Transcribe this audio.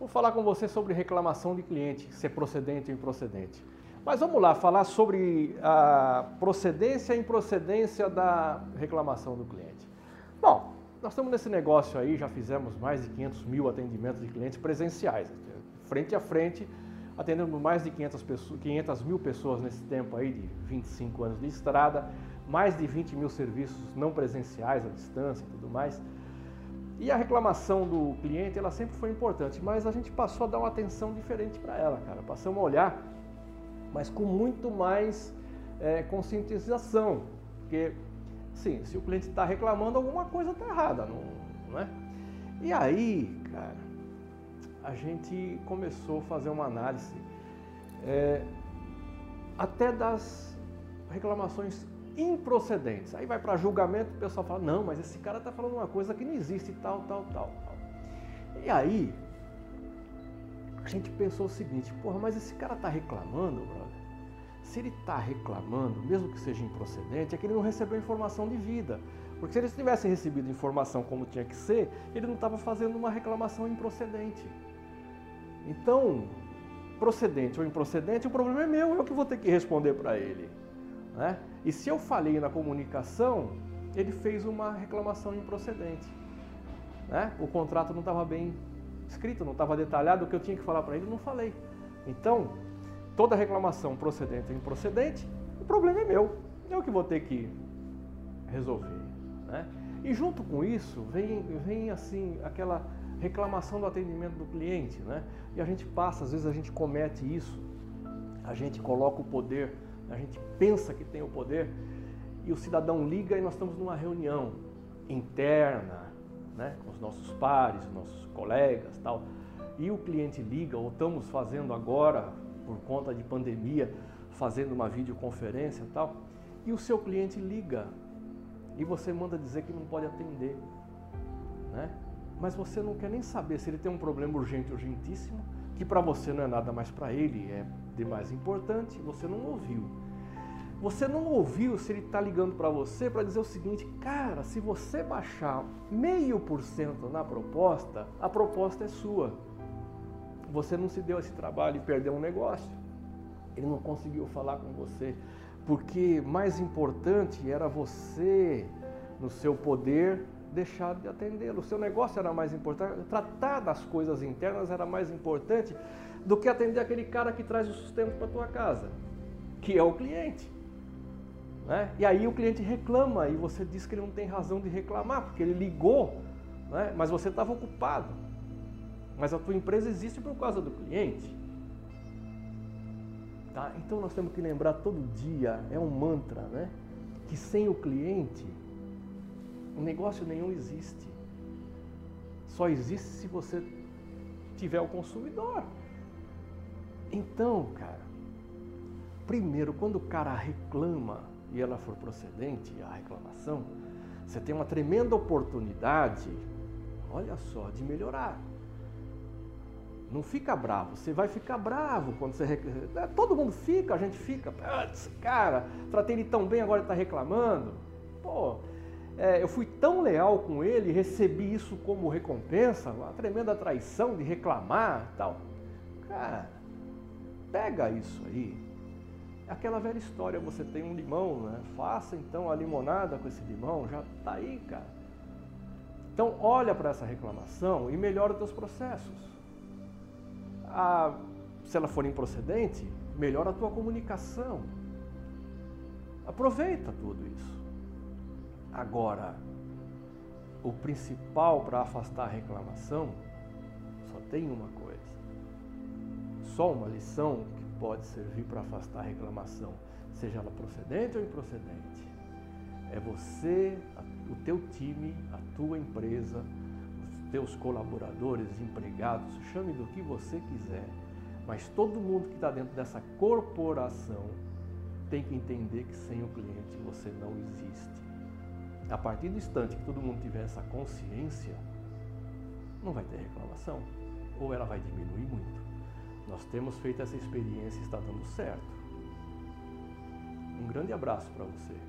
Vou falar com você sobre reclamação de cliente, ser procedente ou improcedente. Mas vamos lá, falar sobre a procedência e improcedência da reclamação do cliente. Bom, nós estamos nesse negócio aí, já fizemos mais de 500 mil atendimentos de clientes presenciais, frente a frente, atendendo mais de 500, pessoas, 500 mil pessoas nesse tempo aí de 25 anos de estrada, mais de 20 mil serviços não presenciais à distância e tudo mais. E a reclamação do cliente, ela sempre foi importante, mas a gente passou a dar uma atenção diferente para ela, cara. Passamos a olhar, mas com muito mais é, conscientização. Porque, sim, se o cliente está reclamando, alguma coisa está errada, não, não é? E aí, cara, a gente começou a fazer uma análise é, até das reclamações improcedentes. Aí vai para julgamento, o pessoal fala, não, mas esse cara está falando uma coisa que não existe, tal, tal, tal, tal. E aí, a gente pensou o seguinte, porra, mas esse cara está reclamando, brother. Se ele está reclamando, mesmo que seja improcedente, é que ele não recebeu informação de vida. Porque se ele tivesse recebido informação como tinha que ser, ele não estava fazendo uma reclamação improcedente. Então, procedente ou improcedente, o problema é meu, eu que vou ter que responder para ele. Né? E se eu falei na comunicação, ele fez uma reclamação improcedente. Né? O contrato não estava bem escrito, não estava detalhado, o que eu tinha que falar para ele, não falei. Então, toda reclamação procedente ou improcedente, o problema é meu. Eu que vou ter que resolver. Né? E junto com isso, vem, vem assim, aquela reclamação do atendimento do cliente. Né? E a gente passa, às vezes a gente comete isso, a gente coloca o poder a gente pensa que tem o poder e o cidadão liga e nós estamos numa reunião interna, né, com os nossos pares, nossos colegas, tal. E o cliente liga, ou estamos fazendo agora por conta de pandemia, fazendo uma videoconferência, tal. E o seu cliente liga e você manda dizer que não pode atender, né? Mas você não quer nem saber se ele tem um problema urgente, urgentíssimo, que para você não é nada mais para ele, é de mais importante, você não ouviu. Você não ouviu se ele está ligando para você para dizer o seguinte, cara, se você baixar meio por cento na proposta, a proposta é sua. Você não se deu esse trabalho e perdeu um negócio. Ele não conseguiu falar com você, porque mais importante era você, no seu poder, deixar de atendê-lo. O seu negócio era mais importante, tratar das coisas internas era mais importante do que atender aquele cara que traz o sustento para tua casa, que é o cliente. Né? E aí o cliente reclama e você diz que ele não tem razão de reclamar, porque ele ligou, né? mas você estava ocupado. Mas a tua empresa existe por causa do cliente. Tá? Então nós temos que lembrar todo dia, é um mantra, né? que sem o cliente, o negócio nenhum existe. Só existe se você tiver o consumidor. Então, cara, primeiro, quando o cara reclama, e ela for procedente, a reclamação, você tem uma tremenda oportunidade, olha só, de melhorar. Não fica bravo, você vai ficar bravo quando você reclama. Todo mundo fica, a gente fica. Cara, tratei ele tão bem, agora ele está reclamando. Pô, é, eu fui tão leal com ele, recebi isso como recompensa, uma tremenda traição de reclamar tal. Cara, pega isso aí, aquela velha história, você tem um limão, né? faça então a limonada com esse limão, já está aí, cara. Então olha para essa reclamação e melhora os teus processos. A, se ela for improcedente, melhora a tua comunicação. Aproveita tudo isso. Agora, o principal para afastar a reclamação só tem uma coisa. Só uma lição pode servir para afastar a reclamação, seja ela procedente ou improcedente. É você, o teu time, a tua empresa, os teus colaboradores, empregados, chame do que você quiser, mas todo mundo que está dentro dessa corporação tem que entender que sem o cliente você não existe. A partir do instante que todo mundo tiver essa consciência, não vai ter reclamação, ou ela vai diminuir muito. Nós temos feito essa experiência e está dando certo. Um grande abraço para você.